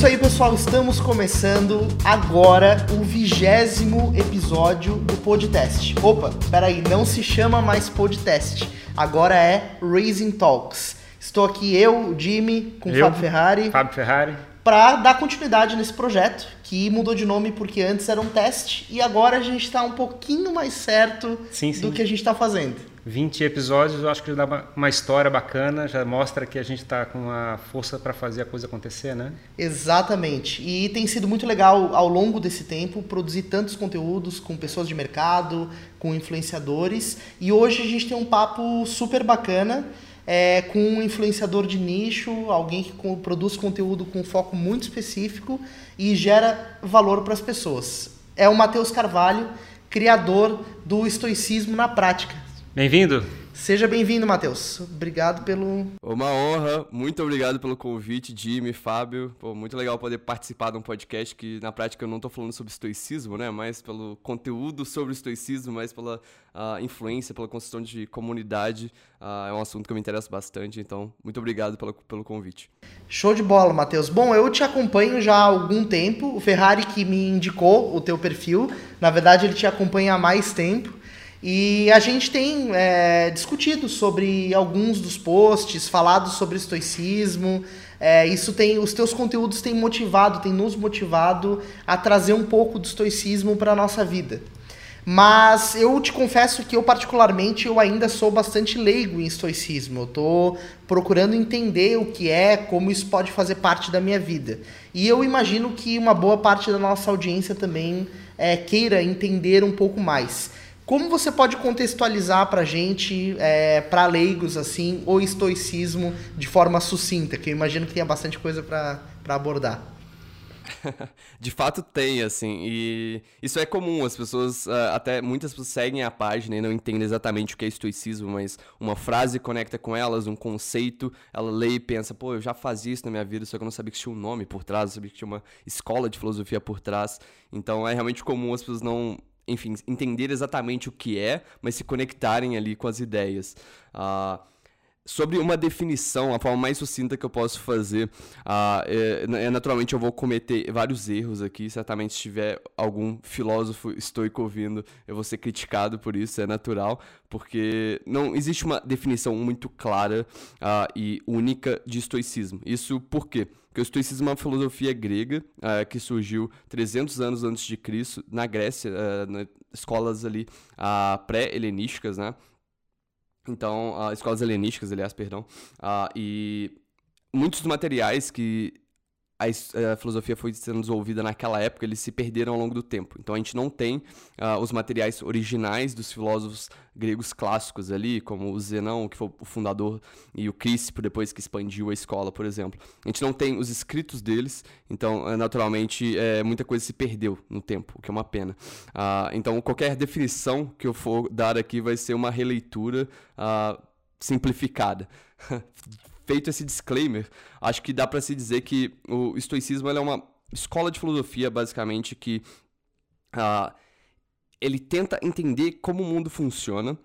isso aí, pessoal. Estamos começando agora o vigésimo episódio do podcast. Opa, peraí, não se chama mais podcast. Agora é Raising Talks. Estou aqui eu, o Jimmy, com o Fábio Ferrari, Fábio Ferrari. para dar continuidade nesse projeto, que mudou de nome porque antes era um teste e agora a gente está um pouquinho mais certo Sim, sim. do que a gente está fazendo. 20 episódios, eu acho que já dá uma- história bacana, já mostra que a gente está com a força para fazer a coisa acontecer, né? Exatamente. E tem sido muito legal ao longo desse tempo produzir tantos conteúdos com pessoas de mercado, com influenciadores. E hoje a gente tem um papo super bacana é, com um influenciador de nicho, alguém que produz conteúdo com foco muito específico e gera valor para as pessoas. É o Matheus Carvalho, criador do estoicismo na prática. Bem-vindo! Seja bem-vindo, Matheus. Obrigado pelo Uma honra, muito obrigado pelo convite, Jimmy, Fábio. Pô, muito legal poder participar de um podcast que, na prática, eu não tô falando sobre estoicismo, né? Mas pelo conteúdo sobre estoicismo, mas pela ah, influência, pela construção de comunidade. Ah, é um assunto que eu me interesso bastante, então, muito obrigado pelo, pelo convite. Show de bola, Matheus. Bom, eu te acompanho já há algum tempo. O Ferrari que me indicou o teu perfil. Na verdade, ele te acompanha há mais tempo. E a gente tem é, discutido sobre alguns dos posts, falado sobre estoicismo. É, isso tem, os teus conteúdos têm motivado, têm nos motivado a trazer um pouco do estoicismo para a nossa vida. Mas eu te confesso que eu particularmente eu ainda sou bastante leigo em estoicismo. Eu tô procurando entender o que é, como isso pode fazer parte da minha vida. E eu imagino que uma boa parte da nossa audiência também é, queira entender um pouco mais. Como você pode contextualizar pra gente, é, para leigos assim, o estoicismo de forma sucinta, que eu imagino que tenha bastante coisa para abordar. De fato tem, assim, e isso é comum, as pessoas, ah, até muitas pessoas seguem a página e não entendem exatamente o que é estoicismo, mas uma frase conecta com elas, um conceito, ela lê e pensa, pô, eu já fazia isso na minha vida, só que eu não sabia que tinha um nome por trás, eu sabia que tinha uma escola de filosofia por trás, então é realmente comum as pessoas não, enfim, entender exatamente o que é, mas se conectarem ali com as ideias. Ah, Sobre uma definição, a forma mais sucinta que eu posso fazer, ah, é, naturalmente eu vou cometer vários erros aqui. Certamente, se tiver algum filósofo estoico ouvindo, eu vou ser criticado por isso, é natural, porque não existe uma definição muito clara ah, e única de estoicismo. Isso por quê? Porque o estoicismo é uma filosofia grega ah, que surgiu 300 anos antes de Cristo na Grécia, nas escolas ali pré-helenísticas, né? Então, ah, escolas helenísticas, aliás, perdão. Ah, e muitos dos materiais que a, es- a filosofia foi sendo desenvolvida naquela época, eles se perderam ao longo do tempo. Então, a gente não tem ah, os materiais originais dos filósofos gregos clássicos ali, como o Zenão, que foi o fundador, e o Crícipo, depois que expandiu a escola, por exemplo. A gente não tem os escritos deles, então, eh, naturalmente, eh, muita coisa se perdeu no tempo, o que é uma pena. Ah, então, qualquer definição que eu for dar aqui vai ser uma releitura ah, simplificada. Feito esse disclaimer, acho que dá para se dizer que o estoicismo é uma escola de filosofia, basicamente, que ah, ele tenta entender como o mundo funciona,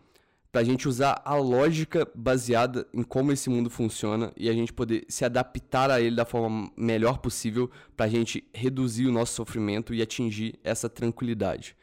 pra gente usar a lógica baseada em como esse mundo funciona e a gente poder se adaptar a ele da forma melhor possível pra gente reduzir o nosso sofrimento e atingir essa tranquilidade.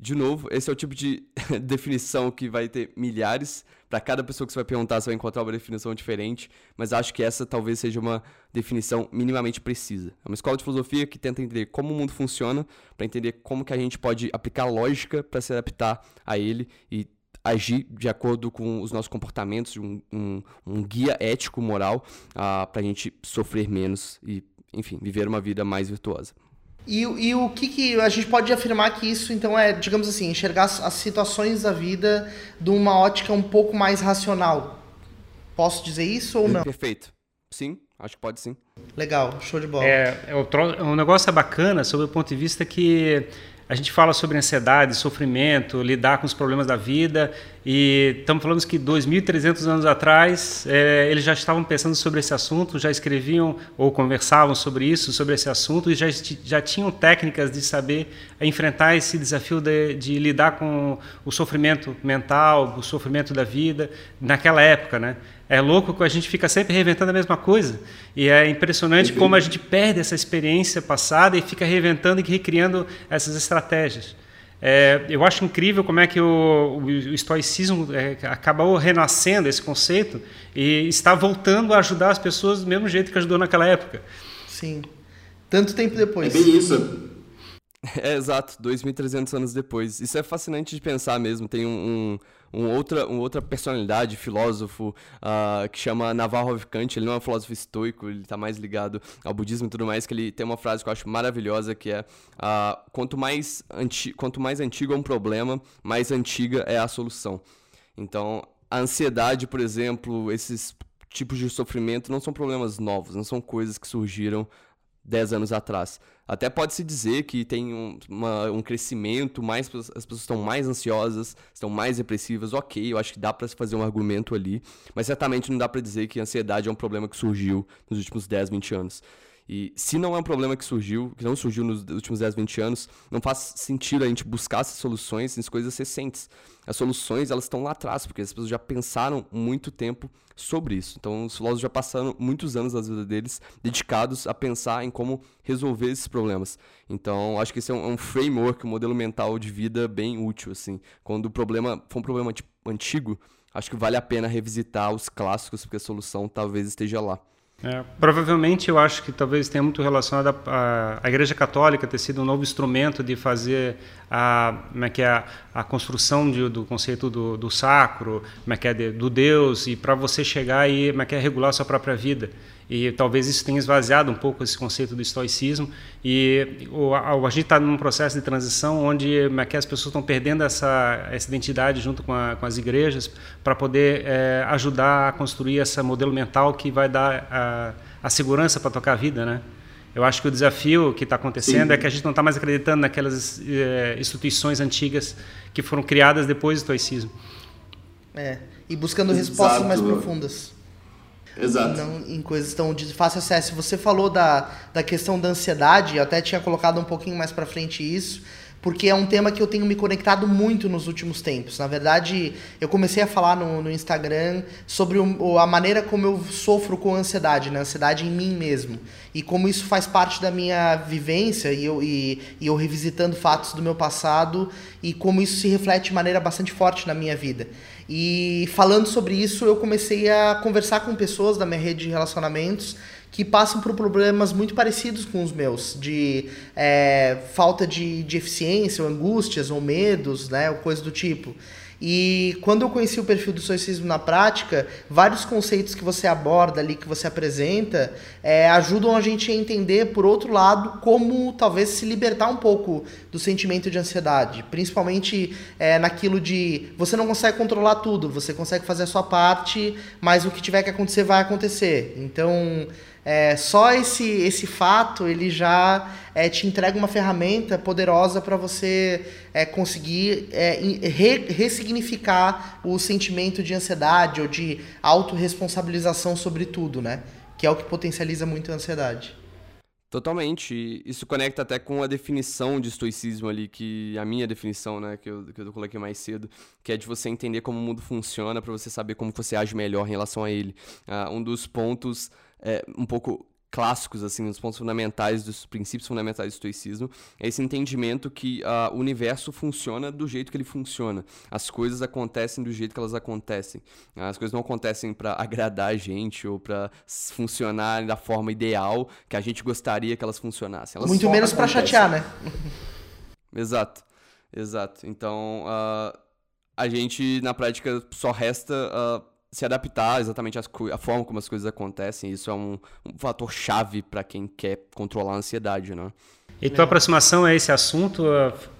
De novo, esse é o tipo de definição que vai ter milhares. Para cada pessoa que você vai perguntar, você vai encontrar uma definição diferente, mas acho que essa talvez seja uma definição minimamente precisa. É uma escola de filosofia que tenta entender como o mundo funciona, para entender como que a gente pode aplicar lógica para se adaptar a ele e agir de acordo com os nossos comportamentos, um, um, um guia ético, moral, uh, para a gente sofrer menos e, enfim, viver uma vida mais virtuosa. E, e, o que, que a gente pode afirmar que isso, então, é, digamos assim, enxergar as, as, situações da vida de uma ótica um pouco mais racional? Posso dizer isso ou não? Perfeito. Sim, acho que pode sim. Legal, show de bola. É, é o, um negócio é bacana sob o ponto de vista que a gente fala sobre ansiedade, sofrimento, lidar com os problemas da vida E estamos falando que 2.300 anos atrás é, eles já estavam pensando sobre esse assunto, já escreviam ou conversavam sobre isso, sobre esse assunto, e já, já tinham técnicas de saber enfrentar esse desafio de, de lidar com o sofrimento mental, o sofrimento da vida, naquela época, né? É louco que a gente fica sempre reinventando a mesma coisa. E é impressionante como a gente perde essa experiência passada e fica reinventando e recriando essas estratégias. É, eu acho incrível como é que o, o estoicismo é, acabou renascendo esse conceito e está voltando a ajudar as pessoas do mesmo jeito que ajudou naquela época. Sim. Tanto tempo depois. É bem isso. É, exato, 2.300 anos depois. Isso é fascinante de pensar mesmo. Tem um, um, um outra, uma outra personalidade, filósofo, uh, que chama Navarro Kant. Ele não é um filósofo estoico, ele está mais ligado ao budismo e tudo mais, que ele tem uma frase que eu acho maravilhosa, que é uh, quanto, mais anti quanto mais antigo é um problema, mais antiga é a solução. Então, a ansiedade, por exemplo, esses tipos de sofrimento não são problemas novos, não são coisas que surgiram 10 anos atrás. Até pode-se dizer que tem um, uma, um crescimento, mais, as pessoas estão mais ansiosas, estão mais depressivas, ok, eu acho que dá para se fazer um argumento ali, mas certamente não dá para dizer que a ansiedade é um problema que surgiu nos últimos 10, 20 anos. E se não é um problema que surgiu, que não surgiu nos últimos 10, 20 anos, não faz sentido a gente buscar essas soluções em coisas recentes. As soluções, elas estão lá atrás, porque as pessoas já pensaram muito tempo sobre isso. Então, os filósofos já passaram muitos anos da vida deles dedicados a pensar em como resolver esses problemas. Então, acho que esse é um, um framework, um modelo mental de vida bem útil, assim. Quando o problema for um problema tipo, antigo, acho que vale a pena revisitar os clássicos, porque a solução talvez esteja lá. É, provavelmente eu acho que talvez tenha muito relacionado a, a, Igreja Católica ter sido um novo instrumento de fazer a, como é que é, a, a construção de, do conceito do, do sacro, como é que é, de, do Deus, e para você chegar e como é que é, regular a sua própria vida. E talvez isso tenha esvaziado um pouco esse conceito do estoicismo. E o, a, a gente está num processo de transição onde é as pessoas estão perdendo essa, essa identidade junto com, a, com as igrejas para poder é, ajudar a construir esse modelo mental que vai dar a, a segurança para tocar a vida, né? Eu acho que o desafio que está acontecendo Sim. é que a gente não está mais acreditando naquelas é, instituições antigas que foram criadas depois do estoicismo. É, e buscando Exato. respostas mais profundas. Exato. Não em coisas tão de fácil acesso. Você falou da, da questão da ansiedade, eu até tinha colocado um pouquinho mais para frente isso, porque é um tema que eu tenho me conectado muito nos últimos tempos. Na verdade, eu comecei a falar no, no Instagram sobre o, a maneira como eu sofro com ansiedade, né? ansiedade em mim mesmo. E como isso faz parte da minha vivência e eu, e, e eu revisitando fatos do meu passado e como isso se reflete de maneira bastante forte na minha vida. E falando sobre isso, eu comecei a conversar com pessoas da minha rede de relacionamentos que passam por problemas muito parecidos com os meus, de é, falta de, de eficiência, ou angústias, ou medos, né, ou coisa do tipo. E quando eu conheci o perfil do stoicismo na prática, vários conceitos que você aborda ali, que você apresenta, é, ajudam a gente a entender, por outro lado, como talvez se libertar um pouco do sentimento de ansiedade. Principalmente é, naquilo de você não consegue controlar tudo, você consegue fazer a sua parte, mas o que tiver que acontecer vai acontecer. Então, é, só esse, esse fato ele já é, te entrega uma ferramenta poderosa para você é, conseguir é, re, ressignificar o sentimento de ansiedade ou de autorresponsabilização sobre tudo, né? Que é o que potencializa muito a ansiedade. Totalmente. Isso conecta até com a definição de estoicismo ali, que a minha definição, né, que eu, que eu coloquei mais cedo, que é de você entender como o mundo funciona para você saber como você age melhor em relação a ele. Uh, um dos pontos é, um pouco clássicos, assim, os pontos fundamentais dos princípios fundamentais do estoicismo, é esse entendimento que uh, o universo funciona do jeito que ele funciona. As coisas acontecem do jeito que elas acontecem. As coisas não acontecem para agradar a gente ou para funcionar da forma ideal que a gente gostaria que elas funcionassem. Elas Muito menos para chatear, né? exato, exato. Então, uh, a gente, na prática, só resta... Uh, se adaptar exatamente à forma como as coisas acontecem. Isso é um, um fator chave para quem quer controlar a ansiedade, né? E tua aproximação a esse assunto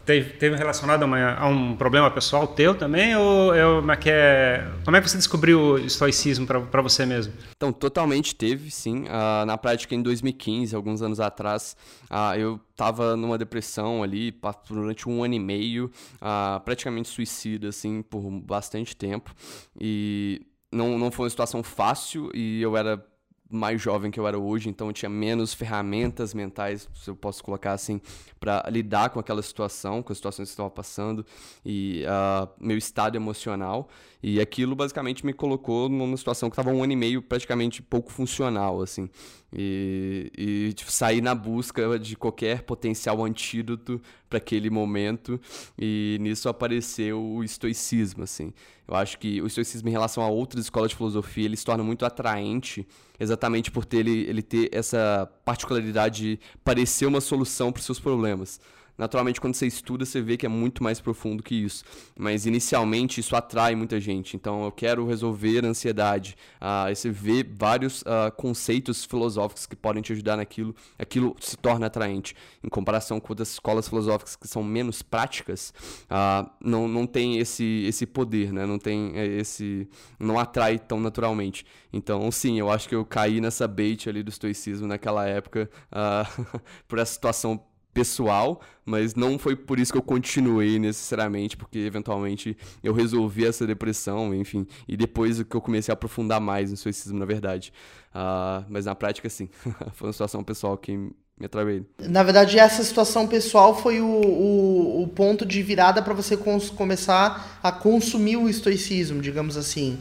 teve, teve relacionado a, uma, a, um problema pessoal teu também? Ou é, como, é que é, como é que você descobriu o estoicismo para você mesmo? Então, totalmente teve, sim. Uh, na prática, em 2015, alguns anos atrás, uh, eu estava numa depressão ali durante um ano e meio, uh, praticamente suicida, assim, por bastante tempo. E não, não foi uma situação fácil e eu era mais jovem que eu era hoje, então eu tinha menos ferramentas mentais, se eu posso colocar assim, para lidar com aquela situação, com as situações que estava passando e uh, meu estado emocional. E aquilo basicamente me colocou numa situação que estava um ano e meio praticamente pouco funcional, assim. E, e tipo, sair na busca de qualquer potencial antídoto para aquele momento. E nisso apareceu o estoicismo, assim. Eu acho que o estoicismo em relação a outras escolas de filosofia, ele se torna muito atraente exatamente por ter ele, ele ter essa particularidade de parecer uma solução para os seus problemas. Naturalmente, quando você estuda, você vê que é muito mais profundo que isso. Mas inicialmente isso atrai muita gente. Então, eu quero resolver a ansiedade. Ah, você vê vários ah, conceitos filosóficos que podem te ajudar naquilo. Aquilo se torna atraente. Em comparação com outras escolas filosóficas que são menos práticas, ah, não, não tem esse, esse poder, né? Não tem é, esse. não atrai tão naturalmente. Então, sim, eu acho que eu caí nessa bait ali do estoicismo naquela época ah, por essa situação pessoal, mas não foi por isso que eu continuei necessariamente, porque eventualmente eu resolvi essa depressão, enfim, e depois que eu comecei a aprofundar mais no suicismo, na verdade. Uh, mas na prática, sim, foi uma situação pessoal que me atraiu. Na verdade, essa situação pessoal foi o, o, o ponto de virada para você começar a consumir o estoicismo, digamos assim.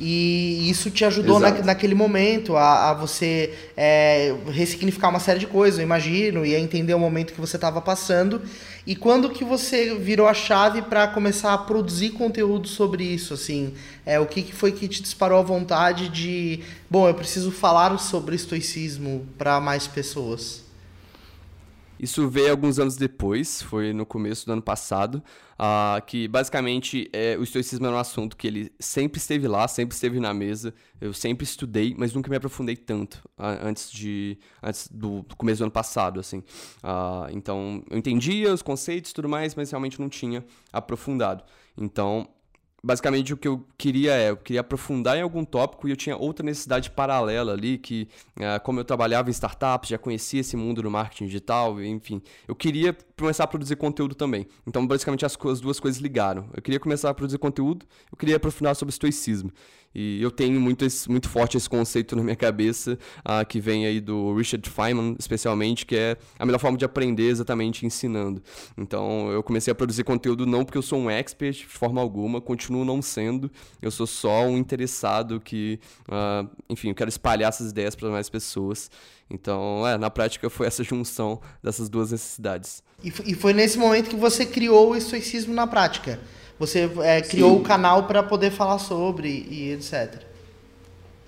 E isso te ajudou na, naquele momento a, a você é, ressignificar uma série de coisas, eu imagino, e a entender o momento que você estava passando. E quando que você virou a chave para começar a produzir conteúdo sobre isso, assim? É, o que, que foi que te disparou a vontade de, bom, eu preciso falar sobre estoicismo para mais pessoas? Isso veio alguns anos depois, foi no começo do ano passado, uh, que basicamente é, o estoicismo era um assunto que ele sempre esteve lá, sempre esteve na mesa, eu sempre estudei, mas nunca me aprofundei tanto uh, antes, de, antes do, do, começo do ano passado, assim. Uh, então, eu entendia os conceitos e tudo mais, mas realmente não tinha aprofundado. Então, basicamente o que eu queria é, eu queria aprofundar em algum tópico e eu tinha outra necessidade paralela ali, que uh, como eu trabalhava em startups, já conhecia esse mundo do marketing digital, enfim, eu queria começar a produzir conteúdo também. Então, basicamente, as, as duas coisas ligaram. Eu queria começar a produzir conteúdo, eu queria aprofundar sobre estoicismo. E eu tenho muito, esse, muito forte esse conceito na minha cabeça, uh, que vem aí do Richard Feynman, especialmente, que é a melhor forma de aprender exatamente ensinando. Então, eu comecei a produzir conteúdo não porque eu sou um expert de forma alguma, continuo não sendo, eu sou só um interessado que, uh, enfim, eu quero espalhar essas ideias para mais pessoas. Então, é, na prática foi essa junção dessas duas necessidades. E foi nesse momento que você criou o estoicismo na prática? Você é, criou Sim. o canal para poder falar sobre e etc.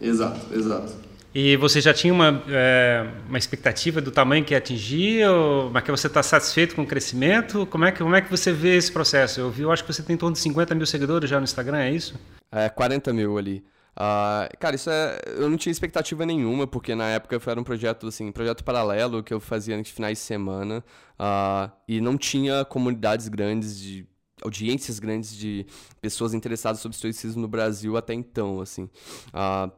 Exato, exato. E você já tinha uma, é, uma expectativa do tamanho que ia atingir? Ou, mas que você está satisfeito com o crescimento? Como é, que, como é que você vê esse processo? Eu vi, eu acho que você tem em torno de 50 mil seguidores já no Instagram, é isso? É, 40 mil ali. Uh, cara, isso é. Eu não tinha expectativa nenhuma, porque na época era um projeto, assim, projeto paralelo que eu fazia nos finais de semana. Uh, e não tinha comunidades grandes de audiências grandes de pessoas interessadas sobre estoicismo no Brasil até então, assim. Uh,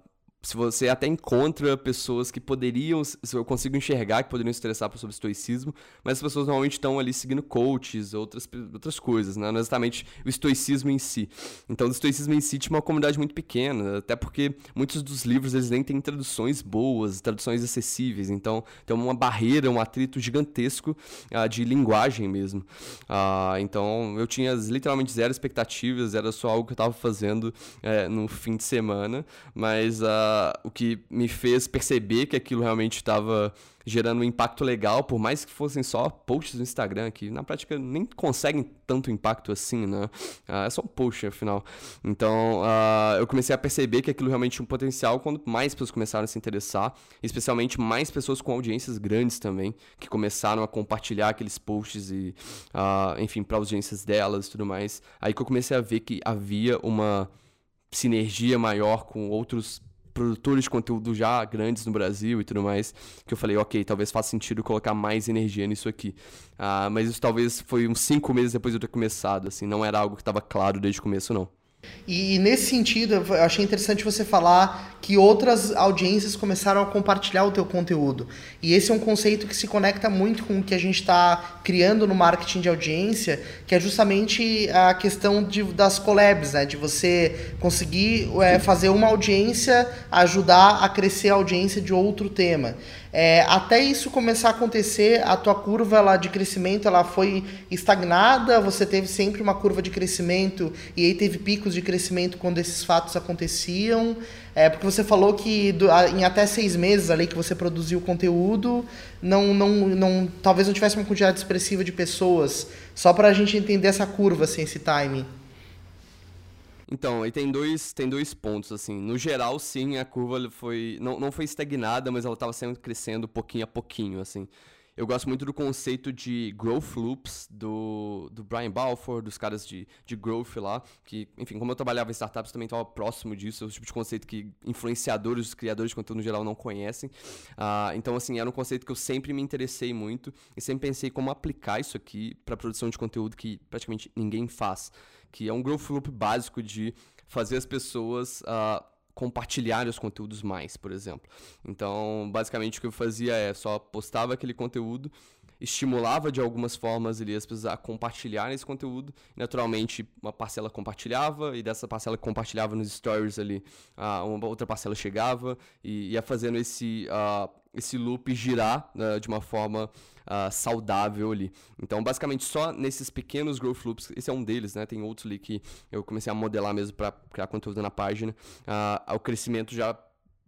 se você até encontra pessoas que poderiam, se eu consigo enxergar que poderiam se interessar sobre estoicismo, mas as pessoas normalmente estão ali seguindo coaches, outras, outras coisas, né? não exatamente o estoicismo em si. Então, o estoicismo em si tinha uma comunidade muito pequena, até porque muitos dos livros eles nem têm traduções boas, traduções acessíveis, então tem uma barreira, um atrito gigantesco uh, de linguagem mesmo. Uh, então, eu tinha literalmente zero expectativas, era só algo que eu estava fazendo uh, no fim de semana, mas uh, o que me fez perceber que aquilo realmente estava gerando um impacto legal, por mais que fossem só posts no Instagram, que na prática nem conseguem tanto impacto assim, né? Uh, é só um post, afinal. Então, uh, eu comecei a perceber que aquilo realmente tinha um potencial quando mais pessoas começaram a se interessar, especialmente mais pessoas com audiências grandes também, que começaram a compartilhar aqueles posts e, uh, enfim, para audiências delas e tudo mais. Aí que eu comecei a ver que havia uma sinergia maior com outros produtores de conteúdo já grandes no Brasil e tudo mais, que eu falei, ok, talvez faça sentido colocar mais energia nisso aqui. Uh, mas isso talvez foi uns cinco meses depois de eu ter começado, assim, não era algo que estava claro desde o começo, não. E nesse sentido, eu achei interessante você falar que outras audiências começaram a compartilhar o teu conteúdo. E esse é um conceito que se conecta muito com o que a gente está criando no marketing de audiência, que é justamente a questão de, das collabs, né? de você conseguir é, fazer uma audiência ajudar a crescer a audiência de outro tema. É, até isso começar a acontecer, a tua curva lá de crescimento ela foi estagnada, você teve sempre uma curva de crescimento e aí teve picos de crescimento quando esses fatos aconteciam. É, porque você falou que do, em até seis meses ali que você produziu conteúdo, não, não, não, talvez não tivesse uma quantidade expressiva de pessoas. Só para a gente entender essa curva, assim, esse timing. Então, tem dois, tem dois pontos, assim. No geral, sim, a curva foi. Não, não foi estagnada, mas ela estava sempre crescendo pouquinho a pouquinho, assim. Eu gosto muito do conceito de growth loops do, do Brian Balfour, dos caras de, de growth lá, que, enfim, como eu trabalhava em startups, também estava próximo disso, é o tipo de conceito que influenciadores, criadores de conteúdo no geral não conhecem. Uh, então, assim, era um conceito que eu sempre me interessei muito e sempre pensei como aplicar isso aqui para produção de conteúdo que praticamente ninguém faz que é um growth loop básico de fazer as pessoas uh, compartilharem os conteúdos mais, por exemplo. Então, basicamente, o que eu fazia é só postava aquele conteúdo, estimulava de algumas formas ali as pessoas a compartilharem esse conteúdo. Naturalmente, uma parcela compartilhava e dessa parcela que compartilhava nos stories ali, uh, uma outra parcela chegava e ia fazendo esse, uh, esse loop girar uh, de uma forma uh, saudável ali. Então, basicamente, só nesses pequenos growth loops, esse é um deles, né? Tem outros ali que eu comecei a modelar mesmo para criar conteúdo na página. Uh, o crescimento já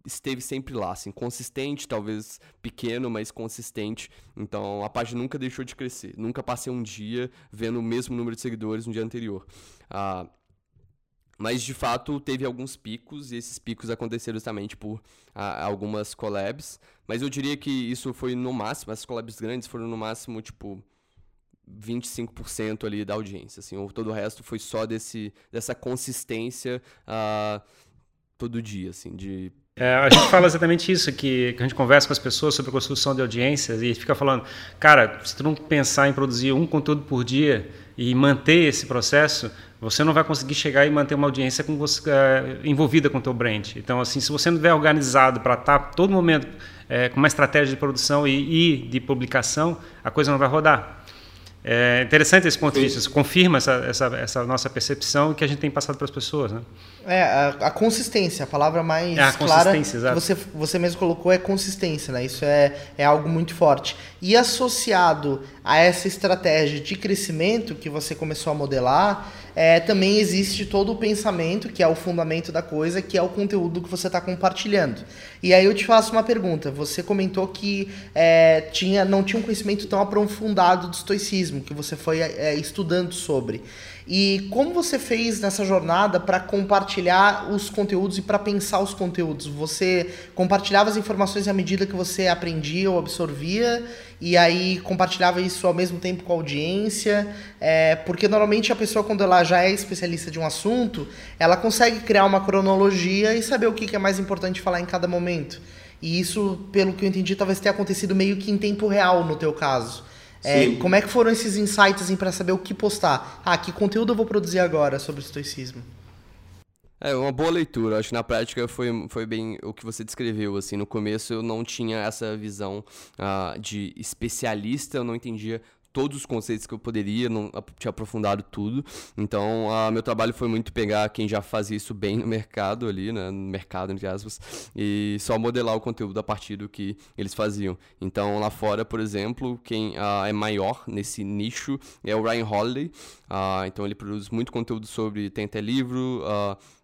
esteve sempre lá, assim, consistente, talvez pequeno, mas consistente. Então a página nunca deixou de crescer. Nunca passei um dia vendo o mesmo número de seguidores no dia anterior. Uh, mas de fato teve alguns picos, e esses picos aconteceram justamente por ah, algumas collabs. Mas eu diria que isso foi no máximo, as collabs grandes foram no máximo, tipo, 25% ali da audiência. Assim, ou todo o resto foi só desse, dessa consistência uh, todo dia, assim, de é, a gente fala exatamente isso, que, que, a gente conversa com as pessoas sobre a construção de audiências e fica falando, cara, se tu não pensar em produzir um conteúdo por dia e manter esse processo, você não vai conseguir chegar e manter uma audiência com você, uh, envolvida com o teu brand. Então, assim, se você não estiver organizado para estar tá todo momento é, com uma estratégia de produção e, e, de publicação, a coisa não vai rodar. É interessante esse ponto de vista, isso confirma essa, essa, essa nossa percepção que a gente tem passado para as pessoas. Né? É, a, a, consistência, a palavra mais é, a clara que você, você mesmo colocou é consistência, né? Isso é, é algo muito forte. E associado a essa estratégia de crescimento que você começou a modelar, é, também existe todo o pensamento, que é o fundamento da coisa, que é o conteúdo que você está compartilhando. E aí eu te faço uma pergunta. Você comentou que é, tinha, não tinha um conhecimento tão aprofundado do estoicismo, que você foi é, estudando sobre. E como você fez nessa jornada para compartilhar os conteúdos e para pensar os conteúdos? Você compartilhava as informações à medida que você aprendia ou absorvia e aí compartilhava isso ao mesmo tempo com a audiência? É, porque normalmente a pessoa, quando ela já é especialista de um assunto, ela consegue criar uma cronologia e saber o que é mais importante falar em cada momento. E isso, pelo que eu entendi, talvez tenha acontecido meio que em tempo real no teu caso. É, como é que foram esses insights assim, para saber o que postar? Ah, que conteúdo eu vou produzir agora sobre o estoicismo? É uma boa leitura. Acho que na prática foi, foi bem o que você descreveu. Assim, no começo eu não tinha essa visão uh, de especialista, eu não entendia todos os conceitos que eu poderia, não tinha aprofundado tudo. Então, uh, meu trabalho foi muito pegar quem já fazia isso bem no mercado ali, né, no mercado, entre aspas, e só modelar o conteúdo a partir do que eles faziam. Então, lá fora, por exemplo, quem uh, é maior nesse nicho é o Ryan Holiday. Uh, então, ele produz muito conteúdo sobre, tem até livro,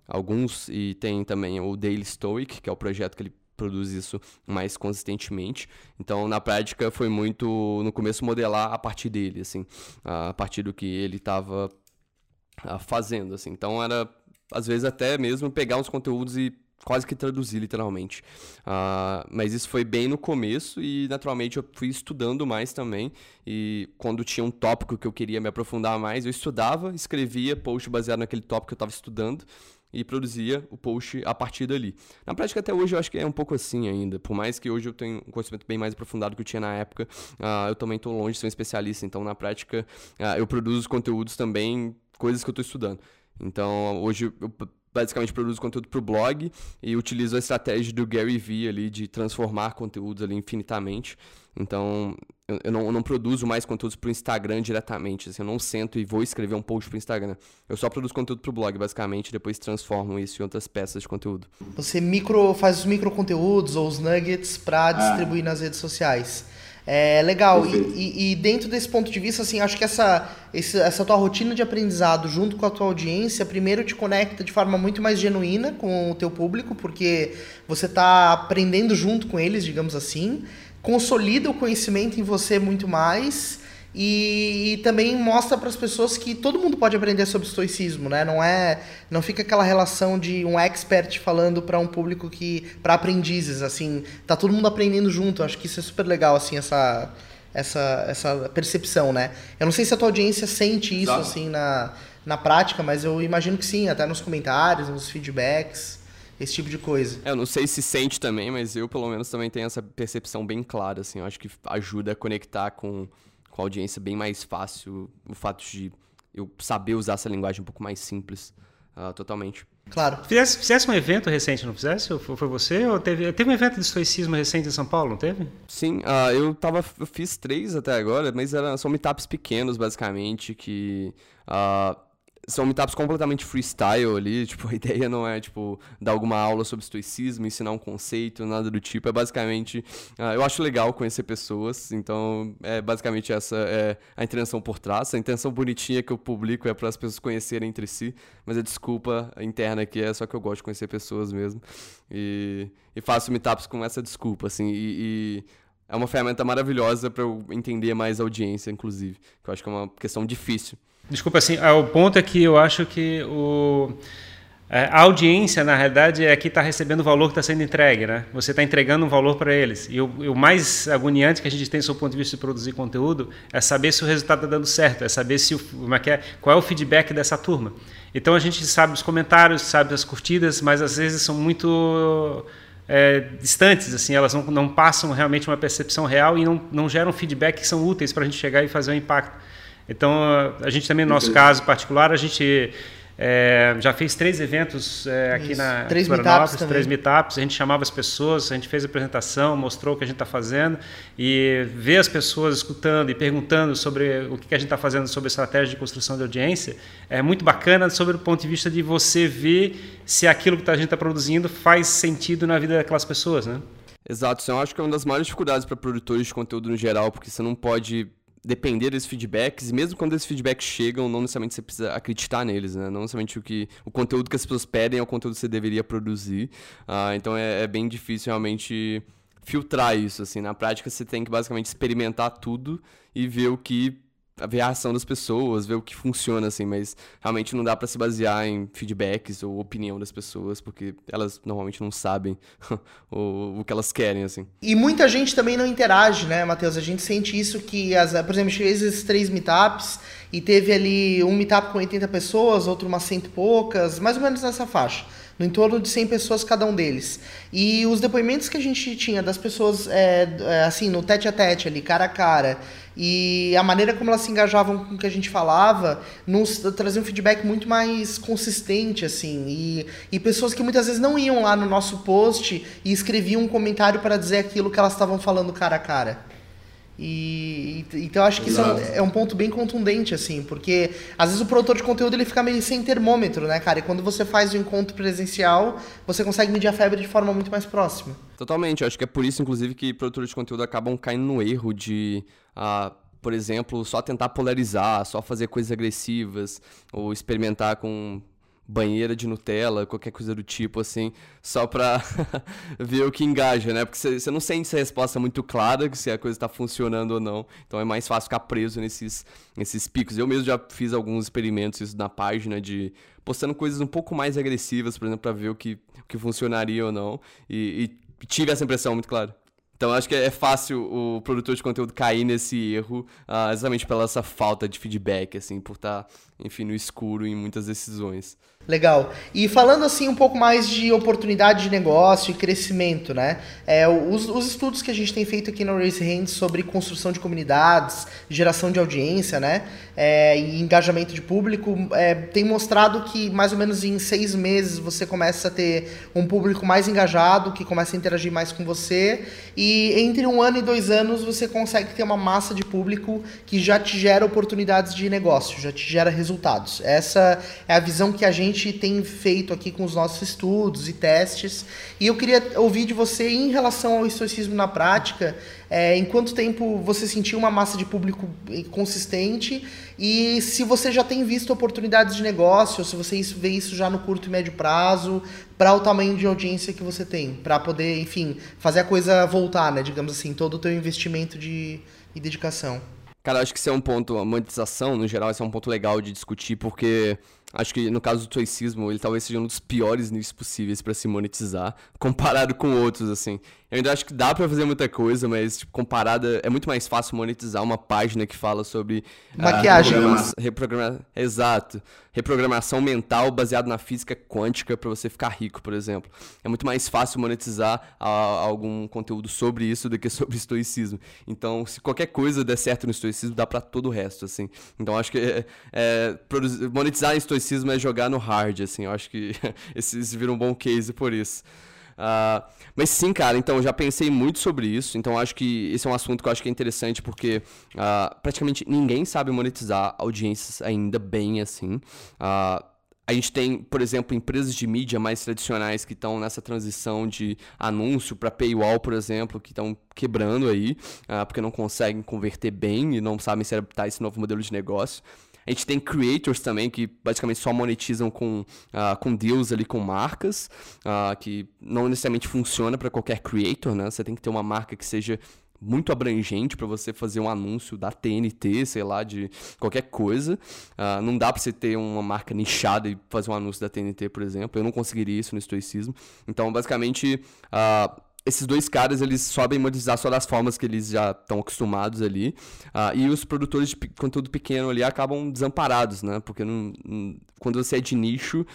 alguns, e tem também o Daily Stoic, que é o projeto que ele produz isso mais consistentemente. Então, na prática, foi muito, no começo, modelar a partir dele, assim, a partir do que ele estava ah, fazendo, assim. Então, era, às vezes, até mesmo pegar uns conteúdos e quase que traduzir literalmente. Uh, mas isso foi bem no começo e naturalmente eu fui estudando mais também. E quando tinha um tópico que eu queria me aprofundar mais, eu estudava, escrevia post baseado naquele tópico que eu estava estudando e produzia o post a partir dali. Na prática, até hoje, eu acho que é um pouco assim ainda. Por mais que hoje eu tenha um conhecimento bem mais aprofundado que eu tinha na época, uh, eu também estou longe de ser um especialista. Então, na prática, uh, eu produzo conteúdos também, coisas que eu estou estudando. Então, hoje eu basicamente produzo conteúdo para o blog e utilizo a estratégia do Gary Vee ali de transformar conteúdos ali infinitamente. Então, eu, eu, não, eu não, produzo mais conteúdos para o Instagram diretamente. Assim, eu não sento e vou escrever um post para o Instagram. Eu só produzo conteúdo para o blog, basicamente, e depois transformo isso em outras peças de conteúdo. Você micro, faz os micro conteúdos ou os nuggets para ah. distribuir nas redes sociais. É legal. E, e, dentro desse ponto de vista, assim, acho que essa, essa tua rotina de aprendizado junto com a tua audiência, primeiro te conecta de forma muito mais genuína com o teu público, porque você está aprendendo junto com eles, digamos assim consolida o conhecimento em você muito mais e, e também mostra para as pessoas que todo mundo pode aprender sobre estoicismo, né? Não é, não fica aquela relação de um expert falando para um público que para aprendizes, assim, tá todo mundo aprendendo junto. Acho que isso é super legal, assim, essa essa essa percepção, né? Eu não sei se a tua audiência sente isso Exato. assim na na prática, mas eu imagino que sim, até nos comentários, nos feedbacks esse tipo de coisa. É, eu não sei se sente também, mas eu pelo menos também tenho essa percepção bem clara, assim, eu acho que ajuda a conectar com, com a audiência bem mais fácil o fato de eu saber usar essa linguagem um pouco mais simples, uh, totalmente. Claro. Fizesse, fizesse um evento recente, não fizesse? Ou foi você? Ou teve, teve um evento de estoicismo recente em São Paulo, não teve? Sim, uh, eu, tava, eu fiz três até agora, mas eram, são meetups pequenos, basicamente, que... Uh, são meetups completamente freestyle ali, tipo, a ideia não é, tipo, dar alguma aula sobre estoicismo, ensinar um conceito, nada do tipo, é basicamente, uh, eu acho legal conhecer pessoas, então é basicamente essa é a intenção por trás, a intenção bonitinha que eu publico é para as pessoas conhecerem entre si, mas a desculpa interna aqui é só que eu gosto de conhecer pessoas mesmo, e, e faço meetups com essa desculpa, assim, e, e é uma ferramenta maravilhosa para eu entender mais a audiência, inclusive, que eu acho que é uma questão difícil. Desculpa, assim, ah, o ponto é que eu acho que o, é, a audiência, na realidade, é que está recebendo o valor que está sendo entregue, né? Você está entregando um valor para eles. E o, o, mais agoniante que a gente tem, do ponto de vista de produzir conteúdo, é saber se o resultado está dando certo, é saber se o, é é, qual é o feedback dessa turma. Então a gente sabe os comentários, sabe as curtidas, mas às vezes são muito é, distantes, assim, elas não, não passam realmente uma percepção real e não, não geram feedback que são úteis para a gente chegar e fazer um impacto. Então, a gente também, no nosso caso particular, a gente é, já fez três eventos é, aqui na três meetups, três meetups. A gente chamava as pessoas, a gente fez a apresentação, mostrou o que a gente está fazendo e ver as pessoas escutando e perguntando sobre o que a gente está fazendo sobre estratégia de construção de audiência é muito bacana sobre o ponto de vista de você ver se aquilo que a gente está produzindo faz sentido na vida daquelas pessoas, né? Exato, isso eu acho que é uma das maiores dificuldades para produtores de conteúdo no geral, porque você não pode depender desses feedbacks, e mesmo quando esses feedbacks chegam, não necessariamente você precisa acreditar neles, né? Não necessariamente o, que, o conteúdo que as pessoas pedem é o conteúdo que você deveria produzir. Uh, então é, é, bem difícil realmente filtrar isso, assim. Na prática, você tem que basicamente experimentar tudo e ver o que ver a ação das pessoas, ver o que funciona, assim, mas realmente não dá para se basear em feedbacks ou opinião das pessoas, porque elas normalmente não sabem o, o que elas querem, assim. E muita gente também não interage, né, Matheus? A gente sente isso que, as, por exemplo, a gente fez esses três meetups e teve ali um meetup com 80 pessoas, outro umas cento e poucas, mais ou menos nessa faixa no entorno de 100 pessoas cada um deles. E os depoimentos que a gente tinha das pessoas, é, é, assim, no tete a tete ali, cara a cara, e a maneira como elas se engajavam com o que a gente falava, nos trazia um feedback muito mais consistente, assim, e, e pessoas que muitas vezes não iam lá no nosso post e escreviam um comentário para dizer aquilo que elas estavam falando cara a cara. E, então acho que isso é um, ponto bem contundente, assim, porque às vezes o produtor de conteúdo ele fica meio sem termômetro, né, cara? E quando você faz o encontro presencial, você consegue medir a febre de forma muito mais próxima. Totalmente, acho que é por isso, inclusive, que produtores de conteúdo acabam caindo no erro de. Uh, por exemplo, só tentar polarizar, só fazer coisas agressivas, ou experimentar com banheira de Nutella, qualquer coisa do tipo, assim, só pra ver o que engaja, né? Porque você não sente essa resposta muito clara, se a coisa tá funcionando ou não. Então é mais fácil ficar preso nesses, nesses picos. Eu mesmo já fiz alguns experimentos isso na página de postando coisas um pouco mais agressivas, por exemplo, pra ver o que, o que funcionaria ou não. E, e tive essa impressão muito clara. Então acho que é fácil o produtor de conteúdo cair nesse erro, uh, exatamente pela essa falta de feedback, assim, por estar, tá, enfim, no escuro em muitas decisões. Legal. E falando assim um pouco mais de oportunidade de negócio e crescimento, né? É, os, os, estudos que a gente tem feito aqui no Race Hands sobre construção de comunidades, geração de audiência, né? É, e engajamento de público, é, tem mostrado que mais ou menos em seis meses você começa a ter um público mais engajado, que começa a interagir mais com você, e entre um ano e dois anos você consegue ter uma massa de público que já te gera oportunidades de negócio, já te gera resultados. Essa é a visão que a gente gente tem feito aqui com os nossos estudos e testes. E eu queria ouvir de você em relação ao estoicismo na prática, é, em quanto tempo você sentiu uma massa de público consistente e se você já tem visto oportunidades de negócio, se você vê isso já no curto e médio prazo, para o tamanho de audiência que você tem, para poder, enfim, fazer a coisa voltar, né, digamos assim, todo o teu investimento de, e dedicação. Cara, acho que isso é um ponto, a monetização, no geral, esse é um ponto legal de discutir, porque acho que no caso do toicismo, ele talvez seja um dos piores nichos possíveis para se monetizar, comparado com outros, assim. Eu ainda acho que dá para fazer muita coisa, mas tipo, comparada é muito mais fácil monetizar uma página que fala sobre ah, maquiagem, uh, reprograma exato, reprogramação mental baseado na física quântica para você ficar rico, por exemplo. É muito mais fácil monetizar uh, algum conteúdo sobre isso do que sobre estoicismo. Então, se qualquer coisa der certo no estoicismo, dá para todo o resto, assim. Então, acho que é, é, monetizar em estoicismo é jogar no hard, assim. Eu acho que esses viram um bom case por isso. Uh, mas sim, cara, então já pensei muito sobre isso. Então acho que esse é um assunto que eu acho que é interessante porque uh, praticamente ninguém sabe monetizar audiências ainda bem assim. Uh, a gente tem, por exemplo, empresas de mídia mais tradicionais que estão nessa transição de anúncio para paywall, por exemplo, que estão quebrando aí, porque não conseguem converter bem e não sabem se adaptar a esse novo modelo de negócio. A gente tem creators também que basicamente só monetizam com, uh, com deals ali com marcas, uh, que não necessariamente funciona para qualquer creator, né? Você tem que ter uma marca que seja muito abrangente para você fazer um anúncio da TNT, sei lá, de qualquer coisa. Uh, não dá para você ter uma marca nichada e fazer um anúncio da TNT, por exemplo. Eu não conseguiria isso no estoicismo. Então, basicamente, uh, esses dois caras, eles sobem monetizar só das formas que eles já estão acostumados ali. Uh, e os produtores de conteúdo pequeno ali acabam desamparados, né? Porque não, não, quando você é de nicho,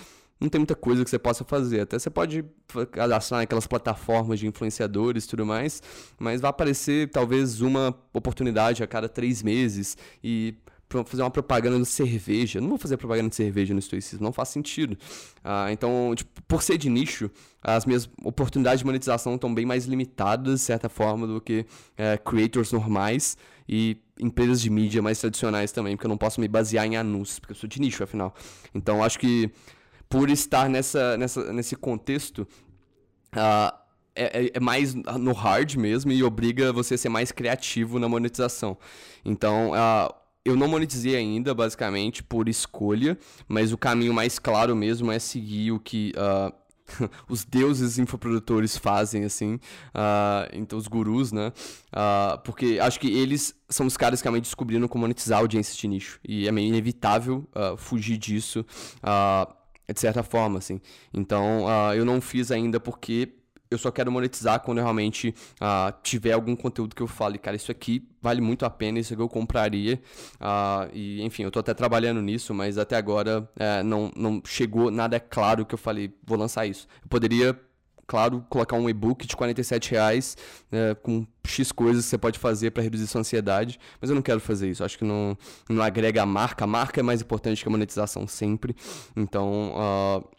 não tem muita coisa que você possa fazer. Até você pode cadastrar naquelas plataformas de influenciadores e tudo mais, mas vai aparecer talvez uma oportunidade a cada três meses. E fazer uma propaganda de cerveja. Não vou fazer propaganda de cerveja no estoicismo, não faz sentido. Ah, então, tipo, por ser de nicho, as minhas oportunidades de monetização estão bem mais limitadas, de certa forma, do que é, creators normais e empresas de mídia mais tradicionais também, porque eu não posso me basear em anúncios, porque eu sou de nicho, afinal. Então, acho que por estar nessa, nessa, nesse contexto, uh, é, é, mais no hard mesmo e obriga você a ser mais criativo na monetização. Então, uh, eu não monetizei ainda, basicamente, por escolha, mas o caminho mais claro mesmo é seguir o que uh, os deuses infoprodutores fazem, assim, uh, então os gurus, né? Uh, porque acho que eles são os caras que realmente descobriram como monetizar audiências de nicho. E é meio inevitável fugir disso, de certa forma, assim. Então, eu não fiz ainda porque eu só quero monetizar quando eu realmente uh, tiver algum conteúdo que eu fale, cara, isso aqui vale muito a pena, isso aqui eu compraria. Uh, e, enfim, eu tô até trabalhando nisso, mas até agora uh, não, não chegou nada é claro que eu falei, vou lançar isso. Eu poderia, claro, colocar um e-book de 47 reais uh, com X coisas que você pode fazer para reduzir sua ansiedade, mas eu não quero fazer isso. Acho que não, não agrega a marca. A marca é mais importante que a monetização sempre. Então, uh,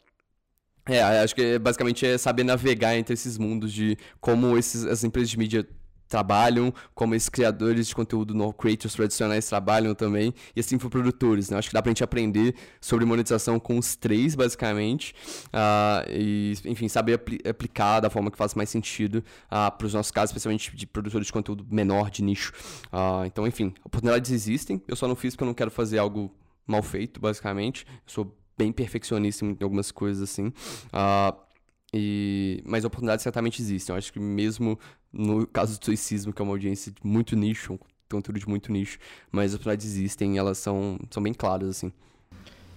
é, acho que basicamente é saber navegar entre esses mundos de como esses, as empresas de mídia trabalham, como esses criadores de conteúdo no creators tradicionais trabalham também, e assim produtores, né? Acho que dá pra gente aprender sobre monetização com os três, basicamente, uh, e, enfim, saber apl aplicar da forma que faz mais sentido uh, para os nossos casos, especialmente de produtores de conteúdo menor, de nicho. Uh, então, enfim, oportunidades existem, eu só não fiz porque eu não quero fazer algo mal feito, basicamente. Eu sou bem perfeccionista em algumas coisas assim. Uh, e, mas oportunidades certamente existem. Eu acho que mesmo no caso do stoicismo, que é uma audiência de muito nicho, um conteúdo de muito nicho, mas as oportunidades existem elas são, são bem claras, assim.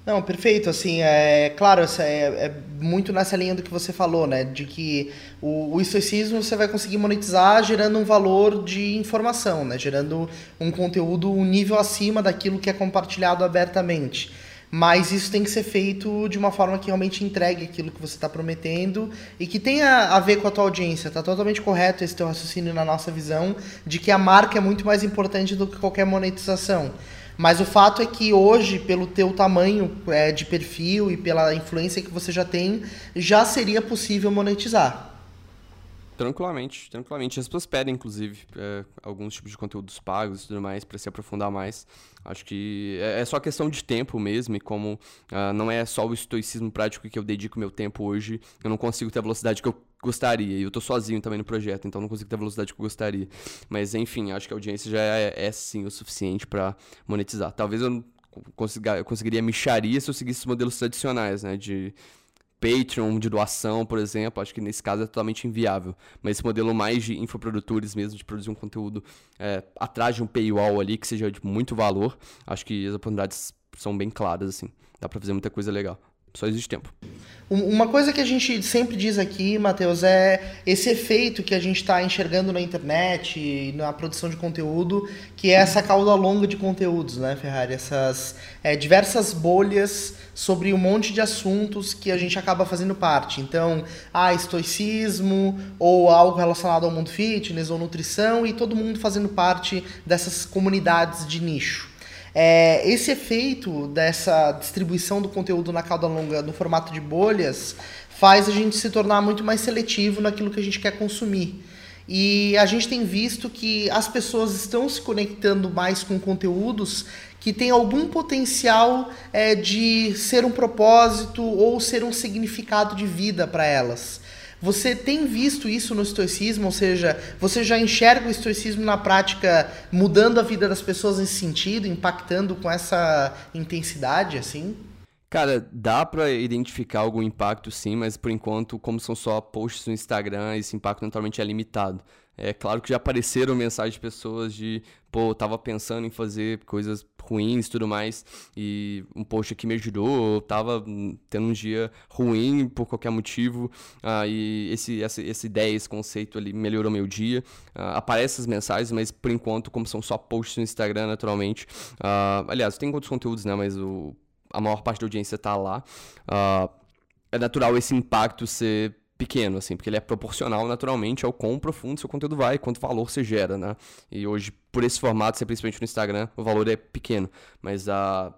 Não, perfeito. Assim, é claro, é, é, muito nessa linha do que você falou, né? De que o, o estoicismo você vai conseguir monetizar gerando um valor de informação, né? Gerando um conteúdo um nível acima daquilo que é compartilhado abertamente. Mas isso tem que ser feito de uma forma que realmente entregue aquilo que você está prometendo e que tenha a ver com a tua audiência. Está totalmente correto esse teu raciocínio na nossa visão de que a marca é muito mais importante do que qualquer monetização. Mas o fato é que hoje, pelo teu tamanho é, de perfil e pela influência que você já tem, já seria possível monetizar. Tranquilamente, tranquilamente. As pessoas pedem, inclusive, é, alguns tipos de conteúdos pagos e tudo mais para se aprofundar mais. Acho que é, é, só questão de tempo mesmo, e como uh, não é só o estoicismo prático que eu dedico meu tempo hoje, eu não consigo ter a velocidade que eu gostaria. E eu tô sozinho também no projeto, então não consigo ter a velocidade que eu gostaria. Mas enfim, acho que a audiência já é, é sim o suficiente para monetizar. Talvez eu, consiga, eu conseguiria micharia se eu seguisse os modelos tradicionais, né? De Patreon de doação, por exemplo, acho que nesse caso é totalmente inviável. Mas esse modelo mais de infoprodutores mesmo, de produzir um conteúdo é, atrás de um paywall ali, que seja de muito valor, acho que as oportunidades são bem claras, assim. Dá pra fazer muita coisa legal. Só existe tempo. Uma coisa que a gente sempre diz aqui, Matheus, é esse efeito que a gente está enxergando na internet na produção de conteúdo, que é essa cauda longa de conteúdos, né, Ferrari? Essas é, diversas bolhas sobre um monte de assuntos que a gente acaba fazendo parte. Então, ah, estoicismo, ou algo relacionado ao mundo fitness, ou nutrição, e todo mundo fazendo parte dessas comunidades de nicho. É, esse efeito dessa distribuição do conteúdo na cauda longa no formato de bolhas faz a gente se tornar muito mais seletivo naquilo que a gente quer consumir. E a gente tem visto que as pessoas estão se conectando mais com conteúdos que têm algum potencial é, de ser um propósito ou ser um significado de vida para elas. Você tem visto isso no estoicismo? Ou seja, você já enxerga o estoicismo na prática mudando a vida das pessoas nesse sentido, impactando com essa intensidade, assim? Cara, dá para identificar algum impacto sim, mas por enquanto, como são só posts no Instagram, esse impacto naturalmente é limitado. É claro que já apareceram mensagens de pessoas de, pô, tava pensando em fazer coisas ruins e tudo mais, e um post aqui me ajudou, eu tava tendo um dia ruim por qualquer motivo, uh, e esse, essa, essa ideia, esse conceito ali melhorou meu dia. Uh, aparecem as mensagens, mas por enquanto, como são só posts no Instagram, naturalmente. Uh, aliás, tem outros conteúdos, né, mas o, a maior parte da audiência tá lá. é natural esse impacto ser pequeno, assim, porque ele é proporcional naturalmente ao quão profundo seu conteúdo vai, quanto valor você gera, né? E hoje, por esse formato, ser principalmente no Instagram, o valor é pequeno, mas a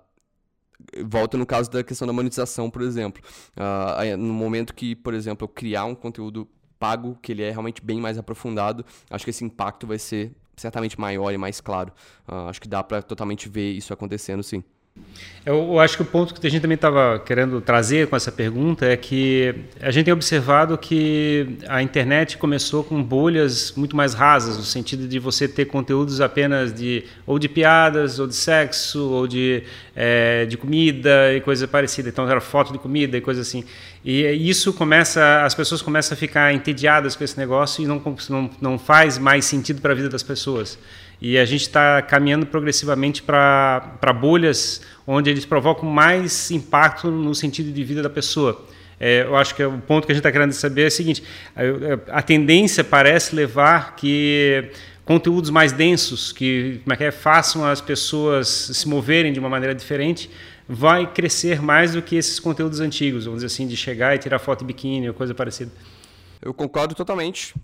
volta no caso da questão da monetização, por exemplo. Uh, no momento que, por exemplo, eu criar um conteúdo pago, que ele é realmente bem mais aprofundado, acho que esse impacto vai ser certamente maior e mais claro. Uh, acho que dá para totalmente ver isso acontecendo, sim. Eu, acho que o ponto que a gente também estava querendo trazer com essa pergunta é que a gente tem observado que a internet começou com bolhas muito mais rasas, no sentido de você ter conteúdos apenas de ou de piadas, ou de sexo, ou de, é, de comida e coisa parecida. Então era foto de comida e coisa assim. E isso começa, as pessoas começam a ficar entediadas com esse negócio e não, não, não faz mais sentido para a vida das pessoas. E a gente está caminhando progressivamente para bolhas onde eles provocam mais impacto no sentido de vida da pessoa. É, eu acho que o ponto que a gente está querendo saber é o seguinte: a, a, tendência parece levar que conteúdos mais densos, que, como é que é, façam as pessoas se moverem de uma maneira diferente, vai crescer mais do que esses conteúdos antigos, vamos dizer assim, de chegar e tirar foto de biquíni ou coisa parecida. Eu concordo totalmente.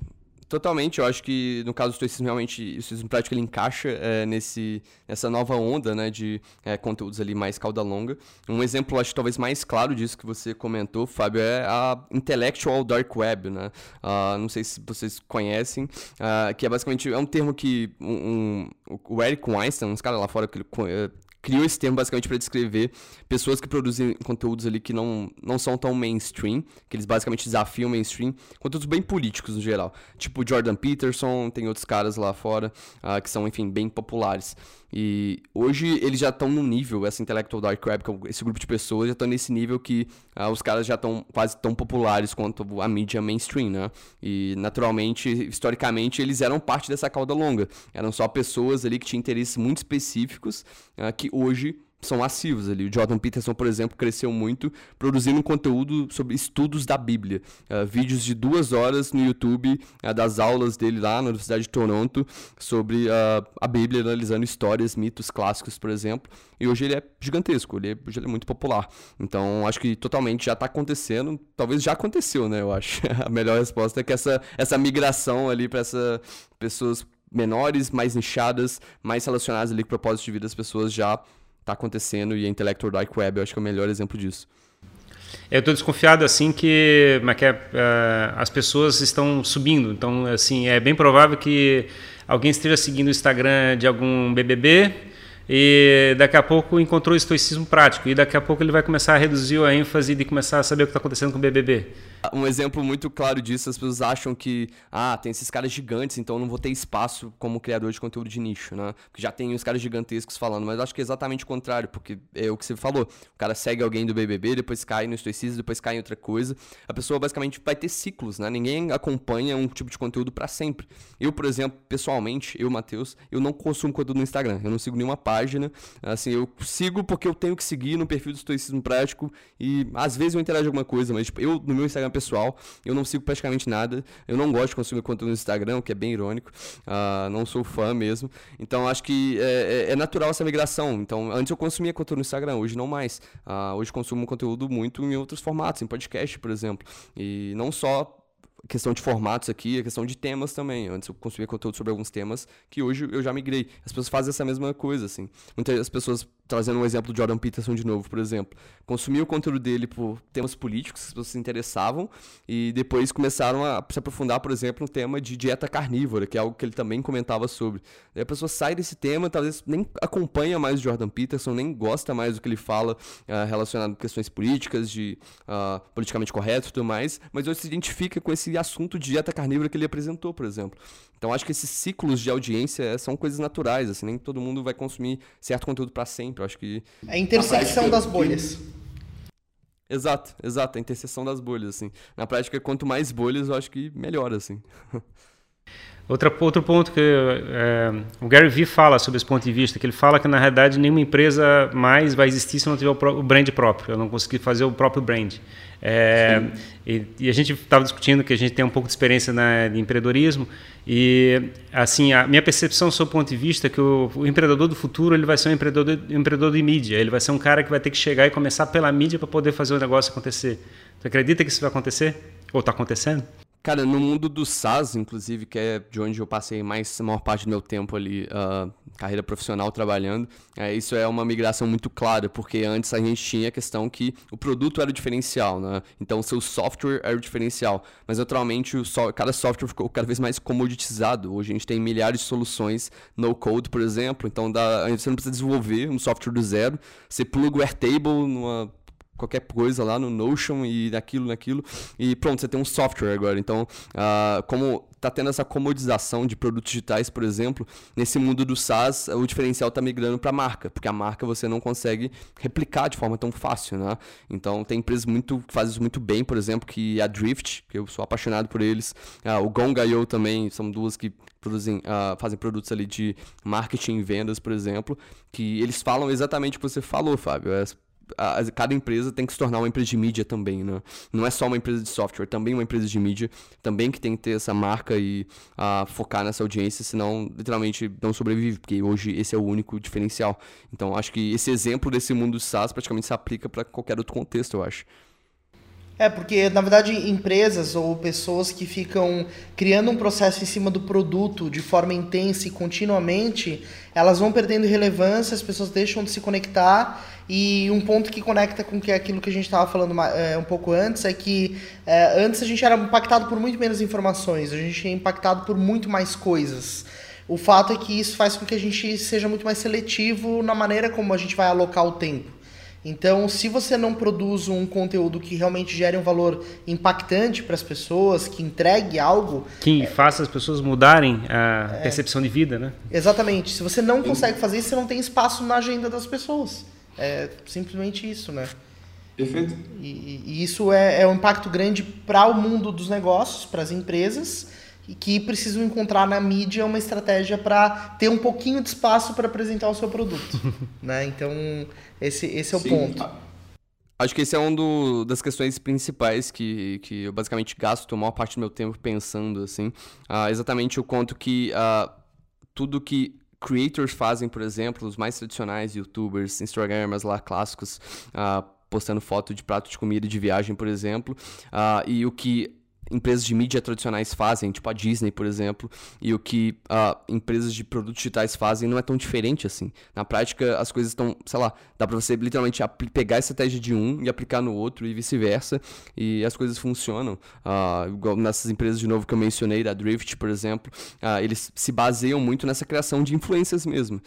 Totalmente, eu acho que no caso do estoicismo, realmente, o estoicismo prático ele encaixa é, nesse, nessa nova onda né, de é, conteúdos ali mais cauda longa. Um exemplo, acho talvez mais claro disso que você comentou, Fábio, é a Intellectual Dark Web. Né? Uh, não sei se vocês conhecem, uh, que é basicamente é um termo que um, um, o Eric Weinstein, uns caras lá fora que ele criou esse termo basicamente para descrever pessoas que produzem conteúdos ali que não, não são tão mainstream, que eles basicamente desafiam o mainstream, conteúdos bem políticos no geral. Tipo Jordan Peterson, tem outros caras lá fora uh, que são, enfim, bem populares. E hoje eles já estão no nível, essa Intellectual Dark Web, é esse grupo de pessoas, já estão nesse nível que uh, os caras já estão quase tão populares quanto a mídia mainstream, né? E naturalmente, historicamente, eles eram parte dessa cauda longa. Eram só pessoas ali que tinham interesses muito específicos uh, que hoje são massivos ali. O Jordan Peterson, por exemplo, cresceu muito produzindo conteúdo sobre estudos da Bíblia. Uh, vídeos de duas horas no YouTube uh, das aulas dele lá na Universidade de Toronto sobre uh, a Bíblia, analisando histórias, mitos clássicos, por exemplo. E hoje ele é gigantesco, ele, é, hoje ele é muito popular. Então, acho que totalmente já está acontecendo. Talvez já aconteceu, né? Eu acho. a melhor resposta é que essa, essa migração ali para essas pessoas menores, mais nichadas, mais relacionadas ali com o propósito de vida das pessoas já está acontecendo e a Intellectual Dark Web eu acho que é o melhor exemplo disso. Eu estou desconfiado assim que, é que é, uh, as pessoas estão subindo. Então, assim, é bem provável que alguém esteja seguindo o Instagram de algum BBB e daqui a pouco encontrou o estoicismo prático e daqui a pouco ele vai começar a reduzir a ênfase de começar a saber o que está acontecendo com o BBB. Um exemplo muito claro disso, as pessoas acham que, ah, tem esses caras gigantes, então eu não vou ter espaço como criador de conteúdo de nicho, né? Porque já tem os caras gigantescos falando, mas eu acho que é exatamente o contrário, porque é o que você falou. O cara segue alguém do BBB, depois cai no estoicismo, depois cai em outra coisa. A pessoa basicamente vai ter ciclos, né? Ninguém acompanha um tipo de conteúdo para sempre. Eu, por exemplo, pessoalmente, eu, Matheus, eu não consumo conteúdo no Instagram. Eu não sigo nenhuma página. Assim, eu sigo porque eu tenho que seguir no perfil do estoicismo prático e às vezes eu interajo alguma coisa, mas tipo, eu no meu Instagram pessoal. Eu não sigo praticamente nada. Eu não gosto de consumir conteúdo no Instagram, o que é bem irônico. Uh, não sou fã mesmo. Então acho que é, é, é, natural essa migração. Então antes eu consumia conteúdo no Instagram, hoje não mais. Uh, hoje consumo conteúdo muito em outros formatos, em podcast, por exemplo. E não só questão de formatos aqui, a questão de temas também. Antes eu consumia conteúdo sobre alguns temas que hoje eu já migrei. As pessoas fazem essa mesma coisa, assim. Muitas pessoas trazendo um exemplo do Jordan Peterson de novo, por exemplo. Consumia o conteúdo dele por temas políticos, as pessoas se interessavam, e depois começaram a se aprofundar, por exemplo, no tema de dieta carnívora, que é algo que ele também comentava sobre. Daí a pessoa sai desse tema, talvez nem acompanha mais o Jordan Peterson, nem gosta mais do que ele fala uh, relacionado a questões políticas, de uh, politicamente correto e tudo mais, mas hoje se identifica com esse assunto de dieta carnívora que ele apresentou, por exemplo. Então acho que esses ciclos de audiência são coisas naturais, assim, nem todo mundo vai consumir certo conteúdo para sempre. Eu acho que é a intersecção das bolhas. Exato, exato, a interseção das bolhas, assim. Na prática, quanto mais bolhas, eu acho que melhor, assim. Outra, outro ponto que é, o Gary Vee fala sobre esse ponto de vista, que ele fala que na realidade nenhuma empresa mais vai existir se não tiver o, o brand próprio, eu não conseguir fazer o próprio brand. É, e, e, a gente estava discutindo que a gente tem um pouco de experiência na, de empreendedorismo e assim a minha percepção, do ponto de vista, é que o, o, empreendedor do futuro ele vai ser um empreendedor, um empreendedor de mídia. Ele vai ser um cara que vai ter que chegar e começar pela mídia para poder fazer o negócio acontecer. Você acredita que isso vai acontecer? Ou está acontecendo? Cara, no mundo do SaaS, inclusive, que é de onde eu passei mais a maior parte do meu tempo ali, uh, carreira profissional trabalhando, é, isso é uma migração muito clara, porque antes a gente tinha a questão que o produto era o diferencial, né? Então o seu software era o diferencial. Mas naturalmente o so cada software ficou cada vez mais comoditizado. Hoje a gente tem milhares de soluções no code, por exemplo, então dá, você não precisa desenvolver um software do zero. Você pluga o Airtable numa qualquer coisa lá no Notion e naquilo, naquilo, e pronto, você tem um software agora. Então, uh, como está tendo essa comodização de produtos digitais, por exemplo, nesse mundo do SaaS, o diferencial está migrando para marca, porque a marca você não consegue replicar de forma tão fácil, né? Então, tem empresas muito, que fazem isso muito bem, por exemplo, que a Drift, que eu sou apaixonado por eles, uh, o Gong.io também, são duas que produzem, uh, fazem produtos ali de marketing e vendas, por exemplo, que eles falam exatamente o que você falou, Fábio. É a, cada empresa tem que se tornar uma empresa de mídia também, né? Não é só uma empresa de software, também uma empresa de mídia, também que tem que ter essa marca e focar nessa audiência, senão literalmente não sobrevive, porque hoje esse é o único diferencial. Então acho que esse exemplo desse mundo do SaaS praticamente se aplica para qualquer outro contexto, eu acho. É, porque na verdade empresas ou pessoas que ficam criando um processo em cima do produto de forma intensa e continuamente, elas vão perdendo relevância, as pessoas deixam de se conectar e um ponto que conecta com que aquilo que a gente estava falando é, um pouco antes é que é, antes a gente era impactado por muito menos informações, a gente é impactado por muito mais coisas. O fato é que isso faz com que a gente seja muito mais seletivo na maneira como a gente vai alocar o tempo. Então, se você não produz um conteúdo que realmente gere um valor impactante para as pessoas, que entregue algo. Que é, faça as pessoas mudarem a é, percepção de vida, né? Exatamente. Se você não consegue fazer isso, você não tem espaço na agenda das pessoas. É simplesmente isso, né? Perfeito. E, e isso é, é um impacto grande para o mundo dos negócios, para as empresas e que precisam encontrar na mídia uma estratégia para ter um pouquinho de espaço para apresentar o seu produto, né? Então esse, esse é o Sim. ponto. Acho que esse é um do, das questões principais que, que eu basicamente gasto a maior parte do meu tempo pensando, assim. Uh, exatamente o quanto que uh, tudo que creators fazem, por exemplo, os mais tradicionais youtubers, instagramers lá clássicos, uh, postando foto de prato de comida de viagem, por exemplo, e o que empresas de mídia tradicionais fazem, tipo a Disney, por exemplo, e o que uh, empresas de produtos digitais fazem não é tão diferente assim. Na prática, as coisas estão, sei lá, dá para você literalmente pegar a estratégia de um e aplicar no outro e vice-versa, e as coisas funcionam. Uh, nessas empresas, de novo, que eu mencionei, da Drift, por exemplo, uh, eles se baseiam muito nessa criação de influências mesmo,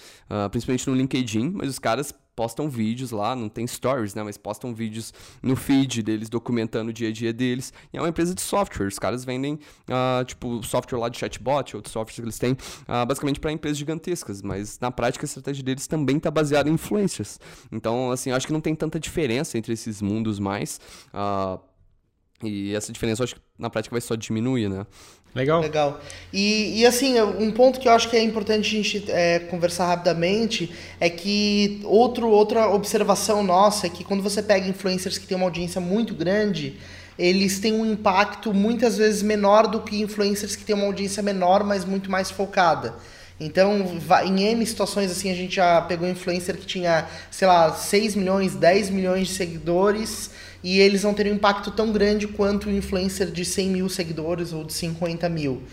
principalmente no LinkedIn, mas os caras postam vídeos lá, não tem stories, né? Mas postam vídeos no feed deles, documentando o dia a dia deles. E é uma empresa de software. Os caras vendem, uh, tipo, software lá de chatbot, outros softwares que eles têm, uh, basicamente para empresas gigantescas. Mas na prática a estratégia deles também está baseada em influências. Então, assim, eu acho que não tem tanta diferença entre esses mundos mais. Uh, e essa diferença eu acho que na prática vai só diminuir, né? Legal. Legal. E, e assim, um ponto que eu acho que é importante a gente é, conversar rapidamente é que outro, outra observação nossa é que quando você pega influencers que têm uma audiência muito grande, eles têm um impacto muitas vezes menor do que influencers que têm uma audiência menor, mas muito mais focada. Então, em N situações assim, a gente já pegou influencer que tinha, sei lá, 6 milhões, 10 milhões de seguidores e eles não teriam um impacto tão grande quanto o influencer de 100 mil seguidores ou de 50 mil.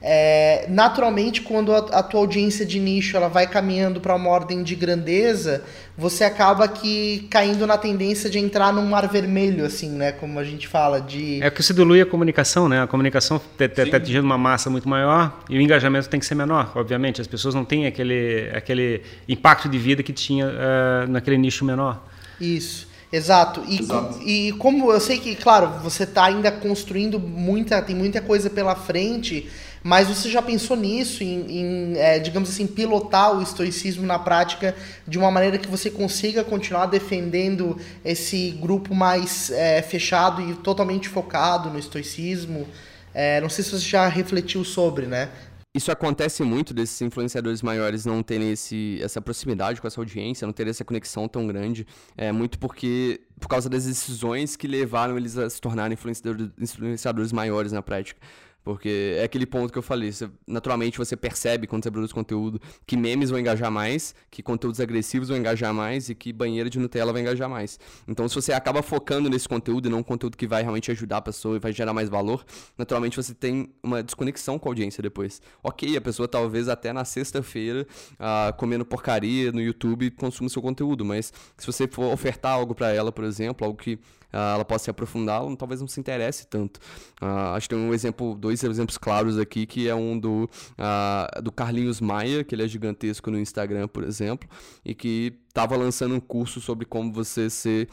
É, naturalmente, quando a, a, tua audiência de nicho ela vai caminhando para uma ordem de grandeza, você acaba que caindo na tendência de entrar num mar vermelho, assim, né? Como a gente fala de. É que se dilui a comunicação, né? A comunicação está atingindo uma massa muito maior e o engajamento tem que ser menor, obviamente. As pessoas não têm aquele, aquele impacto de vida que tinha uh, naquele nicho menor. Isso. Exato. E, Exato. e como eu sei que, claro, você está ainda construindo muita, tem muita coisa pela frente, mas você já pensou nisso, em, em é, digamos assim, pilotar o estoicismo na prática de uma maneira que você consiga continuar defendendo esse grupo mais é, fechado e totalmente focado no estoicismo? É, não sei se você já refletiu sobre, né? Isso acontece muito desses influenciadores maiores não terem esse, essa proximidade com essa audiência, não terem essa conexão tão grande. É muito porque por causa das decisões que levaram eles a se tornarem influenciadores, influenciadores maiores na prática. Porque é aquele ponto que eu falei, você, naturalmente você percebe quando você produz conteúdo que memes vão engajar mais, que conteúdos agressivos vão engajar mais e que banheira de Nutella vai engajar mais. Então se você acaba focando nesse conteúdo e não um conteúdo que vai realmente ajudar a pessoa e vai gerar mais valor, naturalmente você tem uma desconexão com a audiência depois. Ok, a pessoa talvez até na sexta-feira, uh, comendo porcaria no YouTube, consuma seu conteúdo, mas se você for ofertar algo para ela, por exemplo, algo que ela possa se aprofundar, ela talvez não se interesse tanto. Uh, acho que tem um exemplo, dois exemplos claros aqui, que é um do, uh, do Carlinhos Maia, que ele é gigantesco no Instagram, por exemplo, e que estava lançando um curso sobre como você ser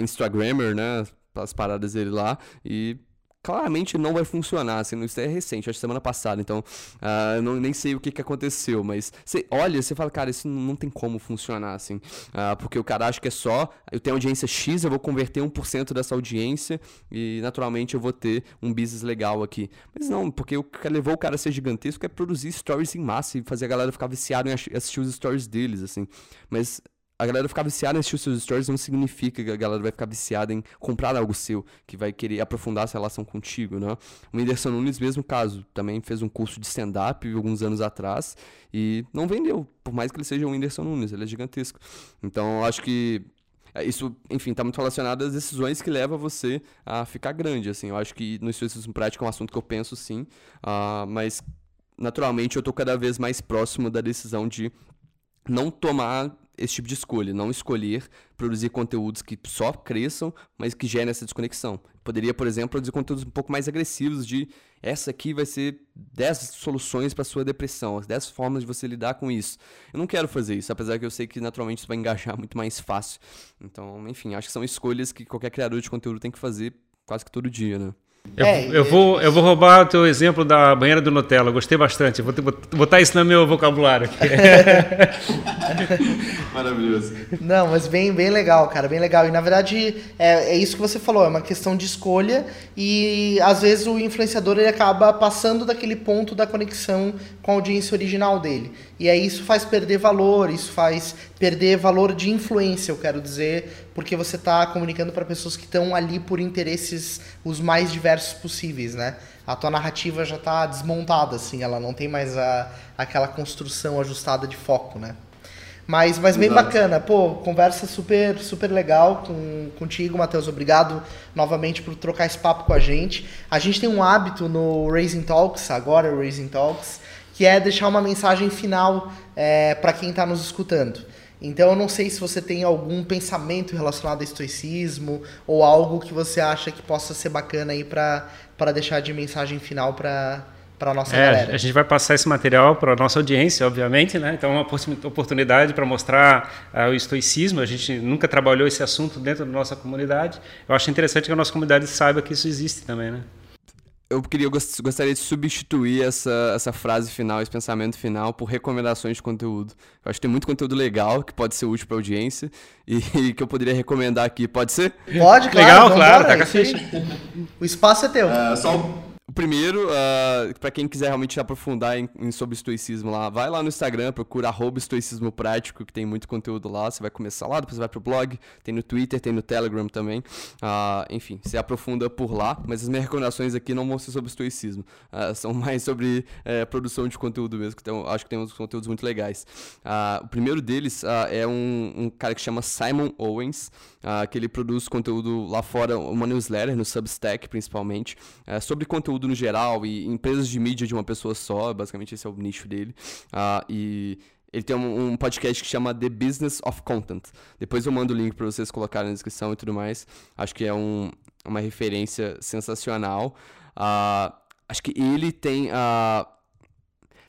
Instagrammer, né? As paradas dele lá, e claramente não vai funcionar, assim, isso é recente, acho que semana passada, então uh, não, nem sei o que, que aconteceu, mas você olha, você fala, cara, isso não tem como funcionar, assim, uh, porque o cara acha que é só, eu tenho audiência X, eu vou converter 1% dessa audiência e naturalmente eu vou ter um business legal aqui. Mas não, porque o que levou o cara a ser gigantesco é produzir stories em massa e fazer a galera ficar viciada em assistir os stories deles, assim, mas a galera ficar viciada em assistir os seus stories não significa que a galera vai ficar viciada em comprar algo seu, que vai querer aprofundar essa relação contigo, né? O Whindersson Nunes, mesmo caso, também fez um curso de stand-up alguns anos atrás e não vendeu, por mais que ele seja o Whindersson Nunes, ele é gigantesco. Então, acho que é, isso, enfim, está muito relacionado às decisões que levam você a ficar grande, assim. Eu acho que no estudo prático é um assunto que eu penso sim, uh, mas naturalmente eu estou cada vez mais próximo da decisão de não tomar esse tipo de escolha, não escolher produzir conteúdos que só cresçam, mas que gerem essa desconexão. Poderia, por exemplo, produzir conteúdos um pouco mais agressivos de essa aqui vai ser 10 soluções para sua depressão, 10 formas de você lidar com isso. Eu não quero fazer isso, apesar que eu sei que naturalmente isso vai engajar muito mais fácil. Então, enfim, acho que são escolhas que qualquer criador de conteúdo tem que fazer quase que todo dia, né? Eu, é, eu, vou, eu vou roubar o teu exemplo da banheira do Nutella, gostei bastante. Vou botar isso no meu vocabulário aqui. Maravilhoso. Não, mas bem, bem legal, cara, bem legal. E na verdade é, é isso que você falou, é uma questão de escolha e às vezes o influenciador ele acaba passando daquele ponto da conexão com a audiência original dele. E aí isso faz perder valor, isso faz perder valor de influência, eu quero dizer, porque você está comunicando para pessoas que estão ali por interesses os mais diversos possíveis, né? A tua narrativa já está desmontada, assim, ela não tem mais a, aquela construção ajustada de foco, né? Mas, mas bem Exato. bacana, pô, conversa super, super legal com, contigo, Matheus. Obrigado novamente por trocar esse papo com a gente. A gente tem um hábito no Raising Talks, agora Raising Talks, que é deixar uma mensagem final é, para quem está nos escutando. Então eu não sei se você tem algum pensamento relacionado a estoicismo ou algo que você acha que possa ser bacana aí para deixar de mensagem final para para nossa é, galera. A gente vai passar esse material para a nossa audiência, obviamente, né? Então é uma oportunidade para mostrar uh, o estoicismo. A gente nunca trabalhou esse assunto dentro da nossa comunidade. Eu acho interessante que a nossa comunidade saiba que isso existe também, né? Eu queria eu gostaria de substituir essa, essa frase final, esse pensamento final, por recomendações de conteúdo. Eu acho que tem muito conteúdo legal que pode ser útil para a audiência e, e, que eu poderia recomendar aqui. Pode ser? Pode, claro. Legal, claro, tá com a ficha. O espaço é teu. É, só o primeiro, uh, ah, para quem quiser realmente aprofundar em, em, sobre estoicismo lá, vai lá no Instagram, procura arroba estoicismo prático, que tem muito conteúdo lá. Você vai começar lá, depois vai pro blog, tem no Twitter, tem no Telegram também. Uh, enfim, você aprofunda por lá, mas as minhas recomendações aqui não vão ser sobre estoicismo. Uh, são mais sobre uh, produção de conteúdo mesmo, que tem, acho que tem uns conteúdos muito legais. o primeiro deles é um, um, cara que chama Simon Owens, que ele produz conteúdo lá fora, uma newsletter, no Substack principalmente, sobre conteúdo conteúdo no geral e empresas de mídia de uma pessoa só, basicamente esse é o nicho dele. Uh, e ele tem um, um, podcast que chama The Business of Content. Depois eu mando o link para vocês colocarem na descrição e tudo mais. Acho que é um, uma referência sensacional. Uh, acho que ele tem. Uh,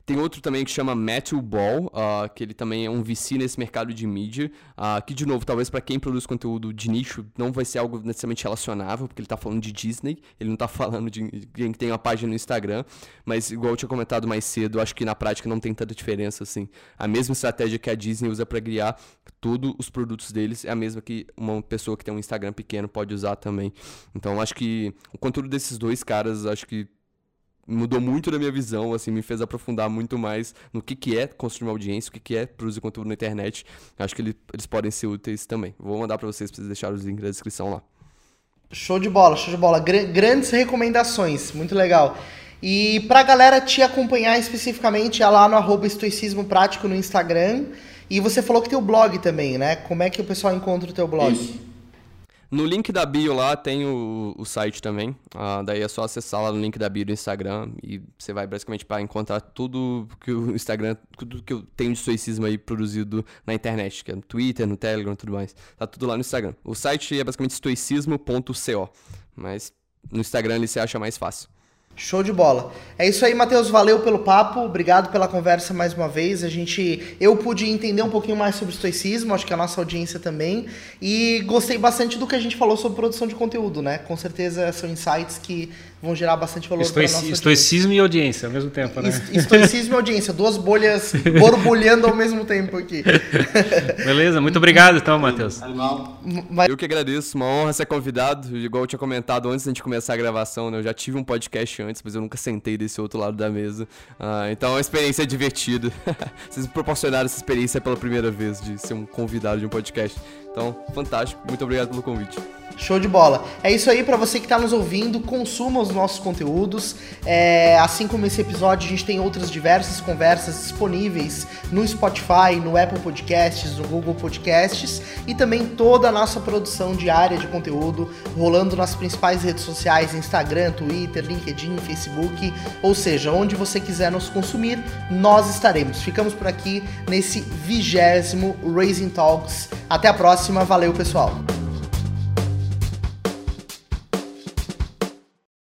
tem outro também que chama Matthew Ball, uh, que ele também é um VC nesse mercado de mídia, uh, que de novo, talvez para quem produz conteúdo de nicho não vai ser algo necessariamente relacionável, porque ele está falando de Disney, ele não está falando de quem tem uma página no Instagram, mas igual eu tinha comentado mais cedo, acho que na prática não tem tanta diferença assim. A mesma estratégia que a Disney usa para criar todos os produtos deles é a mesma que uma pessoa que tem um Instagram pequeno pode usar também. Então acho que o conteúdo desses dois caras, acho que mudou muito da minha visão, assim, me fez aprofundar muito mais no que, que é construir uma audiência, o que, que é produzir conteúdo na internet. Acho que ele, eles podem ser úteis também. Vou mandar para vocês, vocês deixarem os links na descrição lá. Show de bola, show de bola. Gr grandes recomendações, muito legal. E pra galera te acompanhar especificamente, é lá no arroba estoicismo prático no Instagram. E você falou que tem o blog também, né? Como é que o pessoal encontra o teu blog? Isso. No link da bio lá tem o, o site também. Uh, daí é só acessar lá no link da bio do Instagram e você vai basicamente para encontrar tudo que o Instagram, tudo que eu tenho de stoicismo aí produzido na internet, que é no Twitter, no Telegram e tudo mais. Tá tudo lá no Instagram. O site é basicamente stoicismo.co, mas no Instagram ele se acha mais fácil. Show de bola. É isso aí, Matheus. Valeu pelo papo. Obrigado pela conversa mais uma vez. A gente, eu pude entender um pouquinho mais sobre estoicismo, acho que a nossa audiência também. E gostei bastante do que a gente falou sobre produção de conteúdo, né? Com certeza são insights que vão gerar bastante valor para nossa Estoicismo e audiência ao mesmo tempo, né? Estoicismo e audiência, duas bolhas borbulhando ao mesmo tempo aqui. Beleza, muito obrigado então, Matheus. Eu que agradeço, uma honra ser convidado, igual eu tinha comentado antes da gente começar a gravação, né? Eu já tive um podcast antes, mas eu nunca sentei desse outro lado da mesa. Ah, então é uma experiência divertida. Vocês me proporcionaram essa experiência pela primeira vez de ser um convidado de um podcast. Então, fantástico. Muito obrigado pelo convite. Show de bola. É isso aí para você que está nos ouvindo, consuma os nossos conteúdos. É, assim como esse episódio, a gente tem outras diversas conversas disponíveis no Spotify, no Apple Podcasts, no Google Podcasts e também toda a nossa produção diária de conteúdo rolando nas principais redes sociais, Instagram, Twitter, LinkedIn, Facebook, ou seja, onde você quiser nos consumir, nós estaremos. Ficamos por aqui nesse vigésimo Raising Talks. Até a próxima, valeu pessoal!